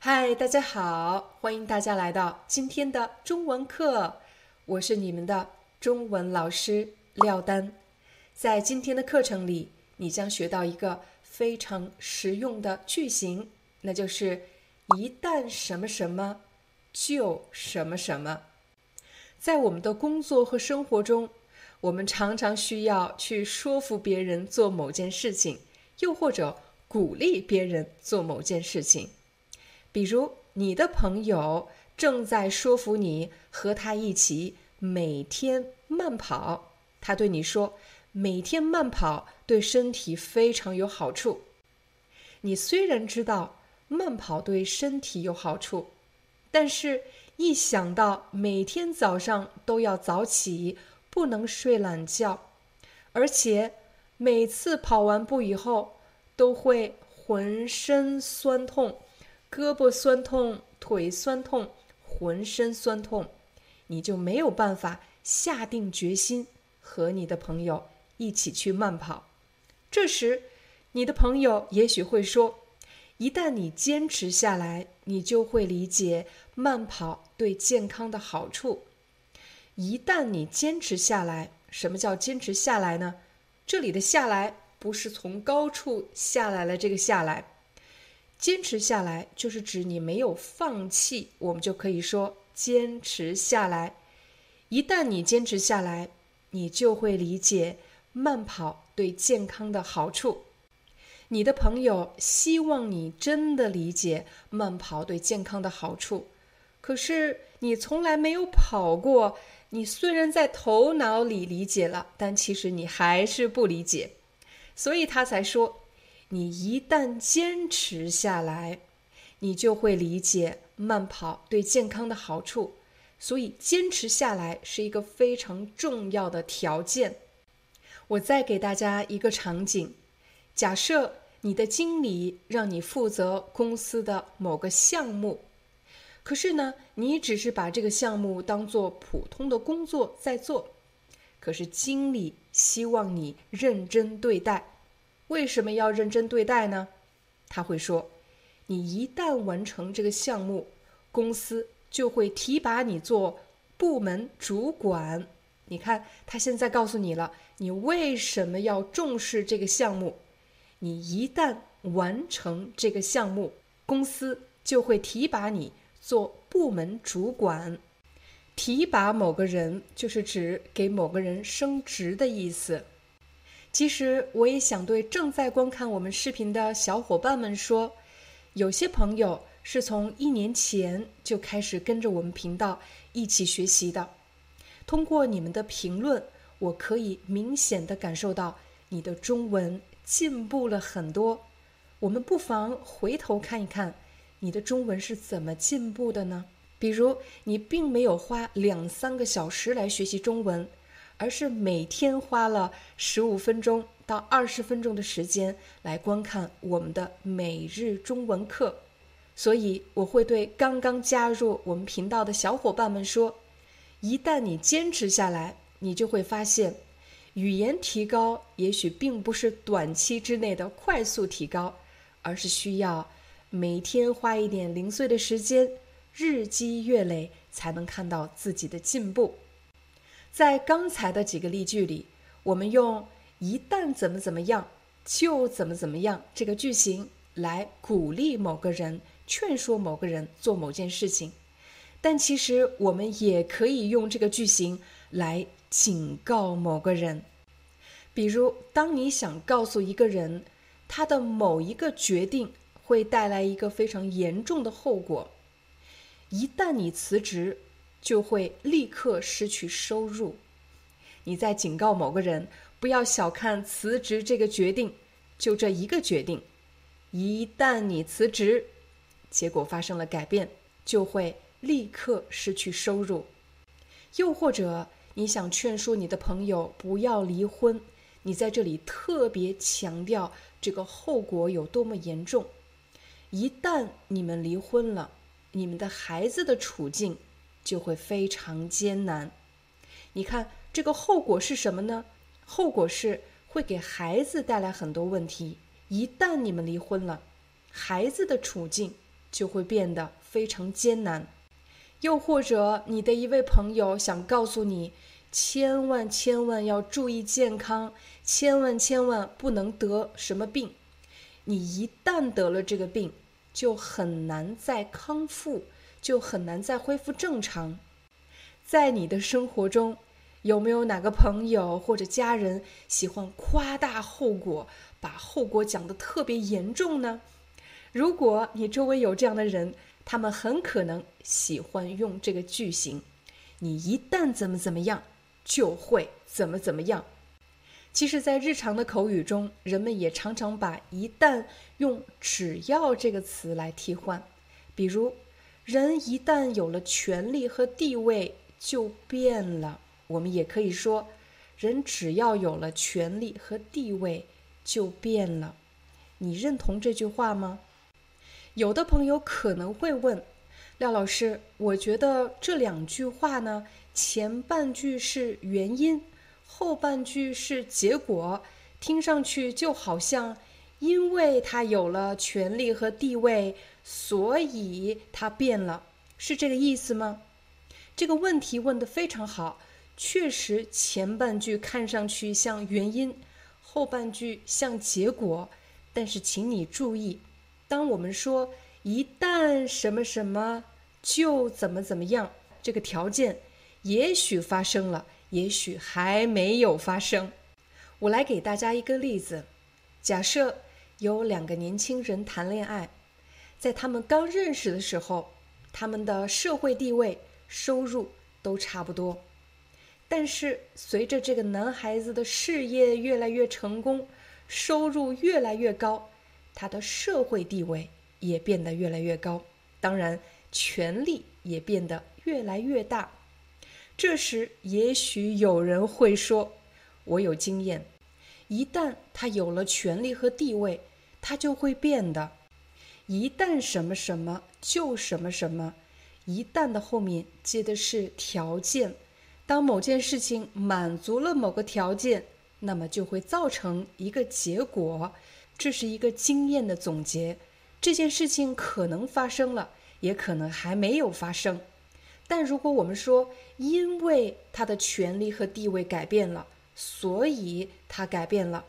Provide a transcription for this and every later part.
嗨，大家好，欢迎大家来到今天的中文课，我是你们的中文老师廖丹。在今天的课程里，你将学到一个非常实用的句型，那就是“一旦什么什么，就什么什么”。在我们的工作和生活中，我们常常需要去说服别人做某件事情，又或者鼓励别人做某件事情。比如，你的朋友正在说服你和他一起每天慢跑，他对你说：“每天慢跑对身体非常有好处。”你虽然知道慢跑对身体有好处，但是一想到每天早上都要早起，不能睡懒觉，而且每次跑完步以后都会浑身酸痛。胳膊酸痛，腿酸痛，浑身酸痛，你就没有办法下定决心和你的朋友一起去慢跑。这时，你的朋友也许会说：“一旦你坚持下来，你就会理解慢跑对健康的好处。”一旦你坚持下来，什么叫坚持下来呢？这里的“下来”不是从高处下来了，这个“下来”。坚持下来就是指你没有放弃，我们就可以说坚持下来。一旦你坚持下来，你就会理解慢跑对健康的好处。你的朋友希望你真的理解慢跑对健康的好处，可是你从来没有跑过。你虽然在头脑里理解了，但其实你还是不理解，所以他才说。你一旦坚持下来，你就会理解慢跑对健康的好处。所以，坚持下来是一个非常重要的条件。我再给大家一个场景：假设你的经理让你负责公司的某个项目，可是呢，你只是把这个项目当做普通的工作在做。可是，经理希望你认真对待。为什么要认真对待呢？他会说：“你一旦完成这个项目，公司就会提拔你做部门主管。”你看，他现在告诉你了，你为什么要重视这个项目？你一旦完成这个项目，公司就会提拔你做部门主管。提拔某个人，就是指给某个人升职的意思。其实我也想对正在观看我们视频的小伙伴们说，有些朋友是从一年前就开始跟着我们频道一起学习的。通过你们的评论，我可以明显的感受到你的中文进步了很多。我们不妨回头看一看，你的中文是怎么进步的呢？比如，你并没有花两三个小时来学习中文。而是每天花了十五分钟到二十分钟的时间来观看我们的每日中文课，所以我会对刚刚加入我们频道的小伙伴们说：一旦你坚持下来，你就会发现，语言提高也许并不是短期之内的快速提高，而是需要每天花一点零碎的时间，日积月累，才能看到自己的进步。在刚才的几个例句里，我们用“一旦怎么怎么样，就怎么怎么样”这个句型来鼓励某个人、劝说某个人做某件事情。但其实我们也可以用这个句型来警告某个人。比如，当你想告诉一个人，他的某一个决定会带来一个非常严重的后果，一旦你辞职。就会立刻失去收入。你在警告某个人，不要小看辞职这个决定，就这一个决定，一旦你辞职，结果发生了改变，就会立刻失去收入。又或者，你想劝说你的朋友不要离婚，你在这里特别强调这个后果有多么严重。一旦你们离婚了，你们的孩子的处境就会非常艰难。你看，这个后果是什么呢？后果是会给孩子带来很多问题。一旦你们离婚了，孩子的处境就会变得非常艰难。又或者，你的一位朋友想告诉你，千万千万要注意健康，千万千万不能得什么病。你一旦得了这个病，就很难再康复，就很难再恢复正常。在你的生活中，有没有哪个朋友或者家人喜欢夸大后果，把后果讲得特别严重呢？如果你周围有这样的人，他们很可能喜欢用这个句型：“你一旦怎么怎么样，就会怎么怎么样。”其实，在日常的口语中，人们也常常把“一旦”用“只要”这个词来替换。比如，人一旦有了权力和地位，就变了。我们也可以说，人只要有了权力和地位，就变了。你认同这句话吗？有的朋友可能会问，廖老师，我觉得这两句话呢，前半句是原因，后半句是结果，听上去就好像因为他有了权力和地位，所以他变了，是这个意思吗？这个问题问得非常好，确实前半句看上去像原因，后半句像结果，但是请你注意。当我们说一旦什么什么就怎么怎么样，这个条件也许发生了，也许还没有发生。我来给大家一个例子：假设有两个年轻人谈恋爱，在他们刚认识的时候，他们的社会地位、收入都差不多。但是随着这个男孩子的事业越来越成功，收入越来越高。他的社会地位也变得越来越高，当然，权力也变得越来越大。这时，也许有人会说：“我有经验，一旦他有了权力和地位，他就会变的。一旦什么什么就什么什么，一旦的后面接的是条件。当某件事情满足了某个条件，那么就会造成一个结果。”这是一个经验的总结，这件事情可能发生了，也可能还没有发生。但如果我们说，因为他的权利和地位改变了，所以他改变了，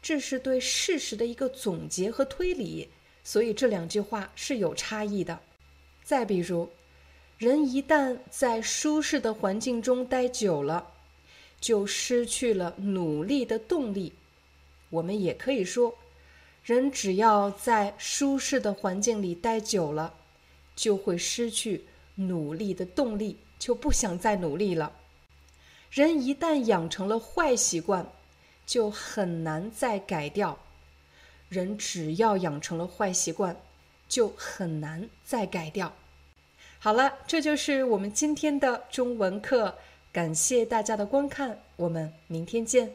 这是对事实的一个总结和推理。所以这两句话是有差异的。再比如，人一旦在舒适的环境中待久了，就失去了努力的动力。我们也可以说。人只要在舒适的环境里待久了，就会失去努力的动力，就不想再努力了。人一旦养成了坏习惯，就很难再改掉。人只要养成了坏习惯，就很难再改掉。好了，这就是我们今天的中文课，感谢大家的观看，我们明天见。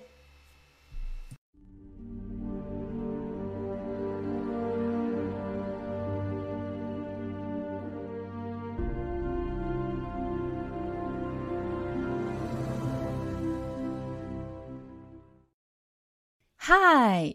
Hi,